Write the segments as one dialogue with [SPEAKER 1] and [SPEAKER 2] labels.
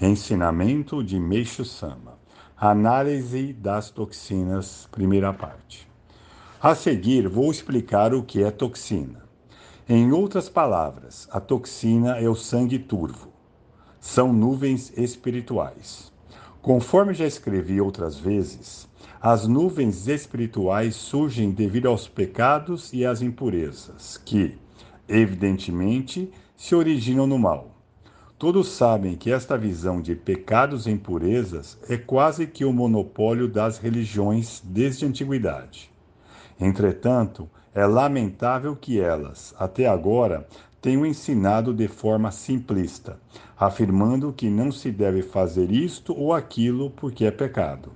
[SPEAKER 1] Ensinamento de Meixo Sama. Análise das toxinas, primeira parte. A seguir, vou explicar o que é toxina. Em outras palavras, a toxina é o sangue turvo. São nuvens espirituais. Conforme já escrevi outras vezes, as nuvens espirituais surgem devido aos pecados e às impurezas, que, evidentemente, se originam no mal. Todos sabem que esta visão de pecados e impurezas é quase que o monopólio das religiões desde a antiguidade. Entretanto, é lamentável que elas, até agora, tenham ensinado de forma simplista, afirmando que não se deve fazer isto ou aquilo porque é pecado.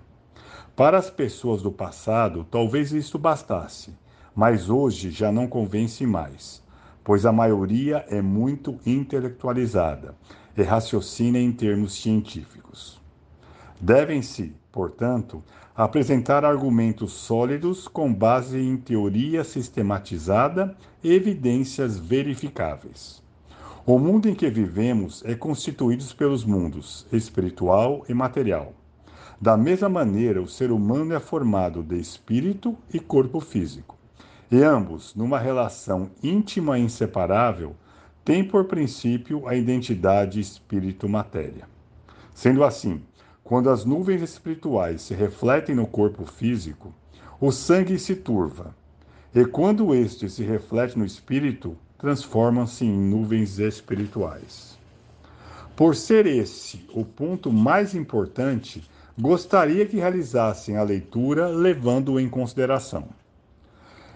[SPEAKER 1] Para as pessoas do passado, talvez isto bastasse, mas hoje já não convence mais pois a maioria é muito intelectualizada e raciocina em termos científicos. Devem-se, portanto, apresentar argumentos sólidos com base em teoria sistematizada e evidências verificáveis. O mundo em que vivemos é constituído pelos mundos espiritual e material. Da mesma maneira, o ser humano é formado de espírito e corpo físico e ambos, numa relação íntima e inseparável, têm por princípio a identidade espírito-matéria. Sendo assim, quando as nuvens espirituais se refletem no corpo físico, o sangue se turva, e quando este se reflete no espírito, transformam-se em nuvens espirituais. Por ser esse o ponto mais importante, gostaria que realizassem a leitura levando-o em consideração.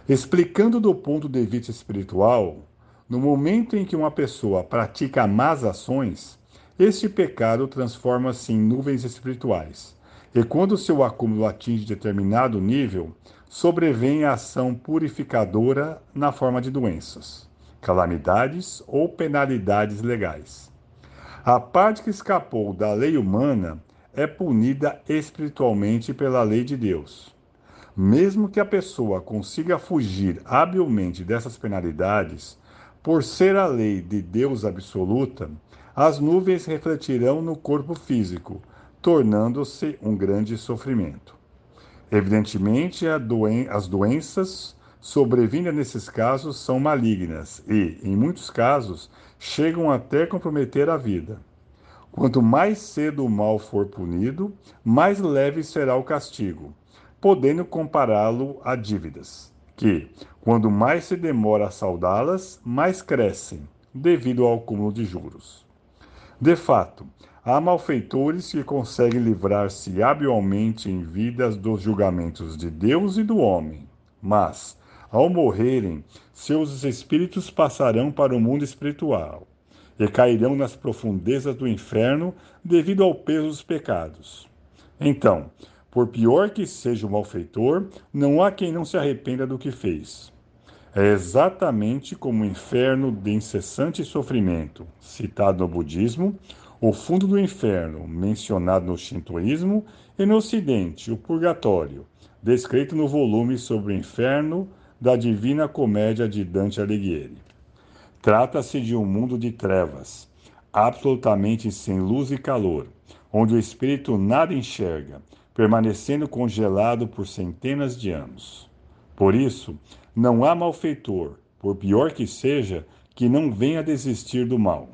[SPEAKER 1] Explicando do ponto de vista espiritual, no momento em que uma pessoa pratica más ações, este pecado transforma-se em nuvens espirituais. E quando seu acúmulo atinge determinado nível, sobrevém a ação purificadora na forma de doenças, calamidades ou penalidades legais. A parte que escapou da lei humana é punida espiritualmente pela lei de Deus. Mesmo que a pessoa consiga fugir habilmente dessas penalidades, por ser a lei de Deus absoluta, as nuvens refletirão no corpo físico, tornando-se um grande sofrimento. Evidentemente, doen as doenças sobrevindas nesses casos são malignas e, em muitos casos, chegam até comprometer a vida. Quanto mais cedo o mal for punido, mais leve será o castigo podendo compará-lo a dívidas, que, quando mais se demora a saldá-las, mais crescem, devido ao acúmulo de juros. De fato, há malfeitores que conseguem livrar-se habilmente em vidas dos julgamentos de Deus e do homem, mas, ao morrerem, seus espíritos passarão para o mundo espiritual e cairão nas profundezas do inferno devido ao peso dos pecados. Então, por pior que seja o malfeitor, não há quem não se arrependa do que fez. É exatamente como o inferno de incessante sofrimento, citado no budismo, o fundo do inferno, mencionado no shintoísmo, e no ocidente, o purgatório, descrito no volume sobre o inferno da Divina Comédia de Dante Alighieri. Trata-se de um mundo de trevas, absolutamente sem luz e calor, onde o espírito nada enxerga, permanecendo congelado por centenas de anos. Por isso, não há malfeitor, por pior que seja, que não venha desistir do mal.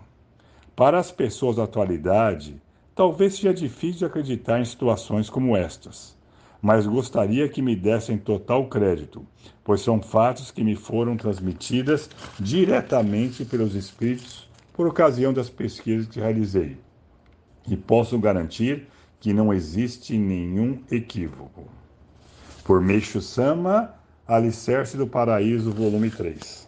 [SPEAKER 1] Para as pessoas da atualidade, talvez seja difícil acreditar em situações como estas, mas gostaria que me dessem total crédito, pois são fatos que me foram transmitidas diretamente pelos espíritos por ocasião das pesquisas que realizei. E posso garantir que não existe nenhum equívoco. Por Meixo Sama, Alicerce do Paraíso, volume 3.